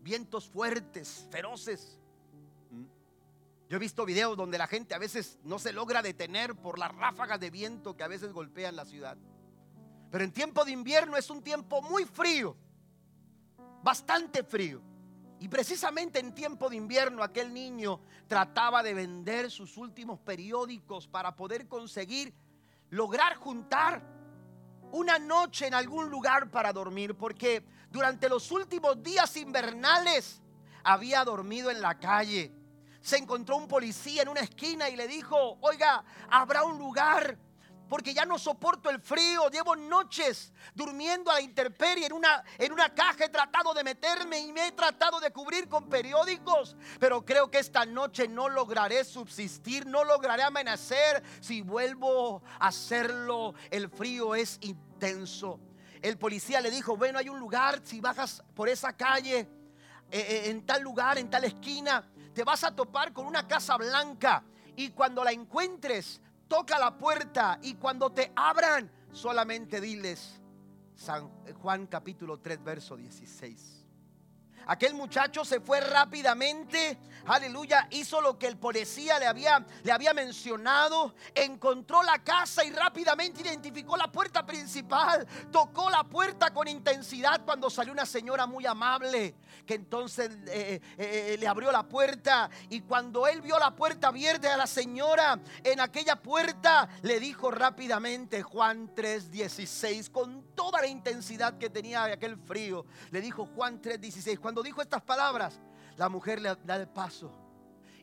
vientos fuertes, feroces. ¿Mm? Yo he visto videos donde la gente a veces no se logra detener por las ráfagas de viento que a veces golpean la ciudad. Pero en tiempo de invierno es un tiempo muy frío, bastante frío. Y precisamente en tiempo de invierno aquel niño trataba de vender sus últimos periódicos para poder conseguir lograr juntar una noche en algún lugar para dormir, porque durante los últimos días invernales había dormido en la calle. Se encontró un policía en una esquina y le dijo, oiga, ¿habrá un lugar porque ya no soporto el frío. Llevo noches durmiendo a la intemperie en una, en una caja. He tratado de meterme y me he tratado de cubrir con periódicos. Pero creo que esta noche no lograré subsistir, no lograré amanecer si vuelvo a hacerlo. El frío es intenso. El policía le dijo, bueno, hay un lugar, si bajas por esa calle, eh, eh, en tal lugar, en tal esquina, te vas a topar con una casa blanca. Y cuando la encuentres, toca la puerta y cuando te abran, solamente diles San Juan capítulo 3, verso 16. Aquel muchacho se fue rápidamente, aleluya, hizo lo que el policía le había, le había mencionado, encontró la casa y rápidamente identificó la puerta principal, tocó la puerta con intensidad cuando salió una señora muy amable, que entonces eh, eh, eh, le abrió la puerta y cuando él vio la puerta abierta a la señora en aquella puerta, le dijo rápidamente Juan 3:16, con toda la intensidad que tenía aquel frío, le dijo Juan 3:16, cuando dijo estas palabras, la mujer le da el paso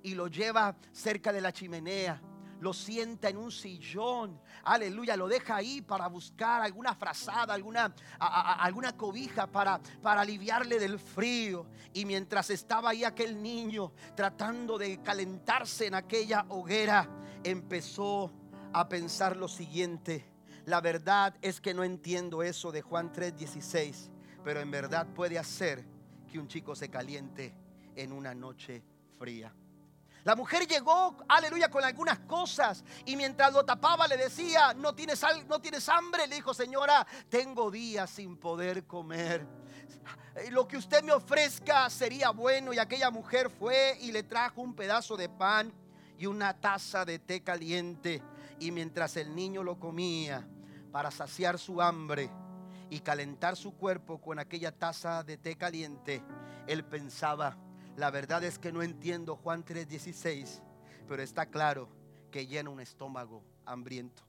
y lo lleva cerca de la chimenea lo sienta en un sillón, aleluya, lo deja ahí para buscar alguna frazada, alguna, alguna cobija para, para aliviarle del frío. Y mientras estaba ahí aquel niño tratando de calentarse en aquella hoguera, empezó a pensar lo siguiente. La verdad es que no entiendo eso de Juan 3:16, pero en verdad puede hacer que un chico se caliente en una noche fría. La mujer llegó, aleluya, con algunas cosas y mientras lo tapaba le decía, ¿no tienes, no tienes hambre? Le dijo, señora, tengo días sin poder comer. Lo que usted me ofrezca sería bueno. Y aquella mujer fue y le trajo un pedazo de pan y una taza de té caliente. Y mientras el niño lo comía para saciar su hambre, y calentar su cuerpo con aquella taza de té caliente, él pensaba, la verdad es que no entiendo Juan 3:16, pero está claro que llena un estómago hambriento.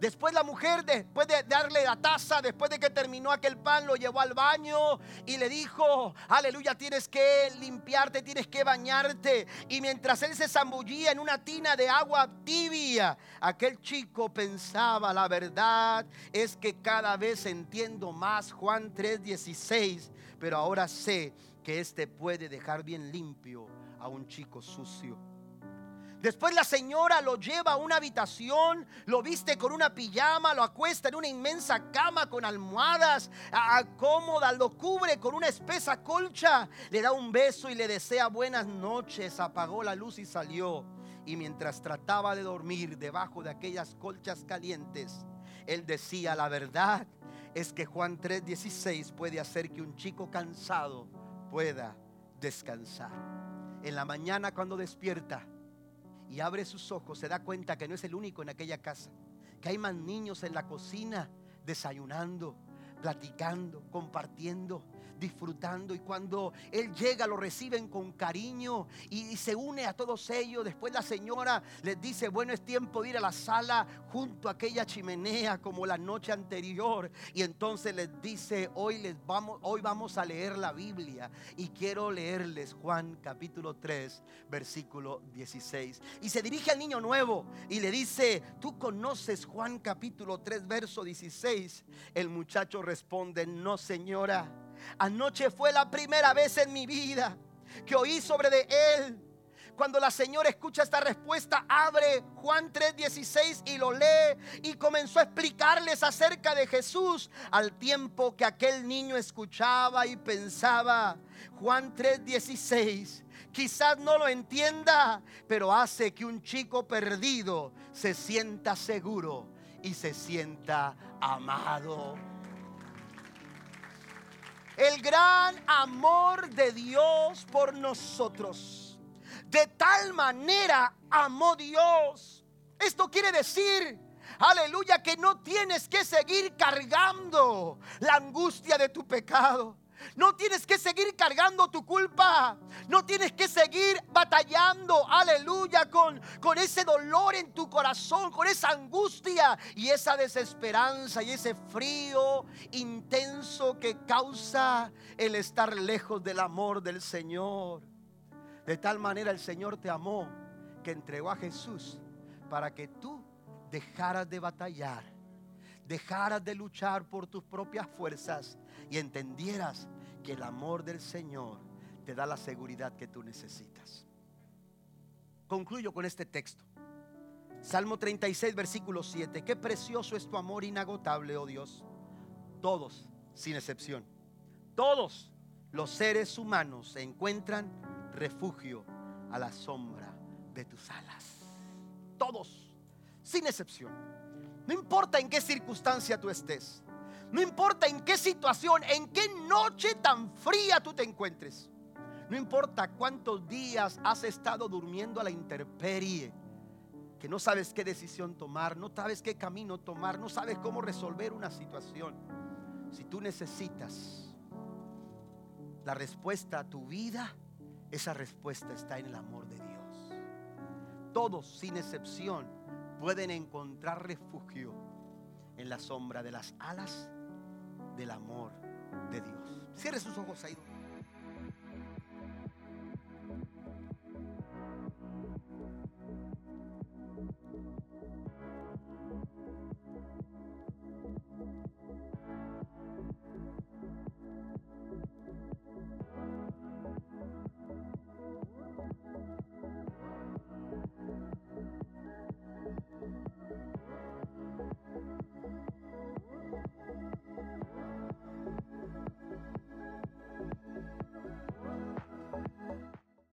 Después la mujer, después de darle la taza, después de que terminó aquel pan, lo llevó al baño y le dijo, aleluya, tienes que limpiarte, tienes que bañarte. Y mientras él se zambullía en una tina de agua tibia, aquel chico pensaba, la verdad es que cada vez entiendo más Juan 3:16, pero ahora sé que este puede dejar bien limpio a un chico sucio. Después la señora lo lleva a una habitación, lo viste con una pijama, lo acuesta en una inmensa cama con almohadas cómodas, lo cubre con una espesa colcha, le da un beso y le desea buenas noches, apagó la luz y salió. Y mientras trataba de dormir debajo de aquellas colchas calientes, él decía, la verdad es que Juan 3:16 puede hacer que un chico cansado pueda descansar. En la mañana cuando despierta, y abre sus ojos, se da cuenta que no es el único en aquella casa, que hay más niños en la cocina desayunando, platicando, compartiendo disfrutando y cuando Él llega lo reciben con cariño y, se une a todos ellos. Después la señora les dice, bueno, es tiempo de ir a la sala junto a aquella chimenea como la noche anterior. Y entonces les dice, hoy, les vamos, hoy vamos a leer la Biblia y quiero leerles Juan capítulo 3, versículo 16. Y se dirige al niño nuevo y le dice, ¿tú conoces Juan capítulo 3, verso 16? El muchacho responde, no señora. Anoche fue la primera vez en mi vida que oí sobre de él. Cuando la señora escucha esta respuesta, abre Juan 3:16 y lo lee y comenzó a explicarles acerca de Jesús al tiempo que aquel niño escuchaba y pensaba. Juan 3:16 quizás no lo entienda, pero hace que un chico perdido se sienta seguro y se sienta amado el gran amor de Dios por nosotros. De tal manera amó Dios. Esto quiere decir, aleluya, que no tienes que seguir cargando la angustia de tu pecado. No tienes que seguir cargando tu culpa. No tienes que seguir batallando, aleluya, con, con ese dolor en tu corazón, con esa angustia y esa desesperanza y ese frío intenso que causa el estar lejos del amor del Señor. De tal manera el Señor te amó que entregó a Jesús para que tú dejaras de batallar, dejaras de luchar por tus propias fuerzas y entendieras que el amor del Señor te da la seguridad que tú necesitas. Concluyo con este texto. Salmo 36, versículo 7. Qué precioso es tu amor inagotable, oh Dios. Todos, sin excepción, todos los seres humanos encuentran refugio a la sombra de tus alas. Todos, sin excepción. No importa en qué circunstancia tú estés. No importa en qué situación, en qué noche tan fría tú te encuentres. No importa cuántos días has estado durmiendo a la intemperie, que no sabes qué decisión tomar, no sabes qué camino tomar, no sabes cómo resolver una situación. Si tú necesitas la respuesta a tu vida, esa respuesta está en el amor de Dios. Todos, sin excepción, pueden encontrar refugio en la sombra de las alas del amor de Dios. Cierre sus ojos ahí.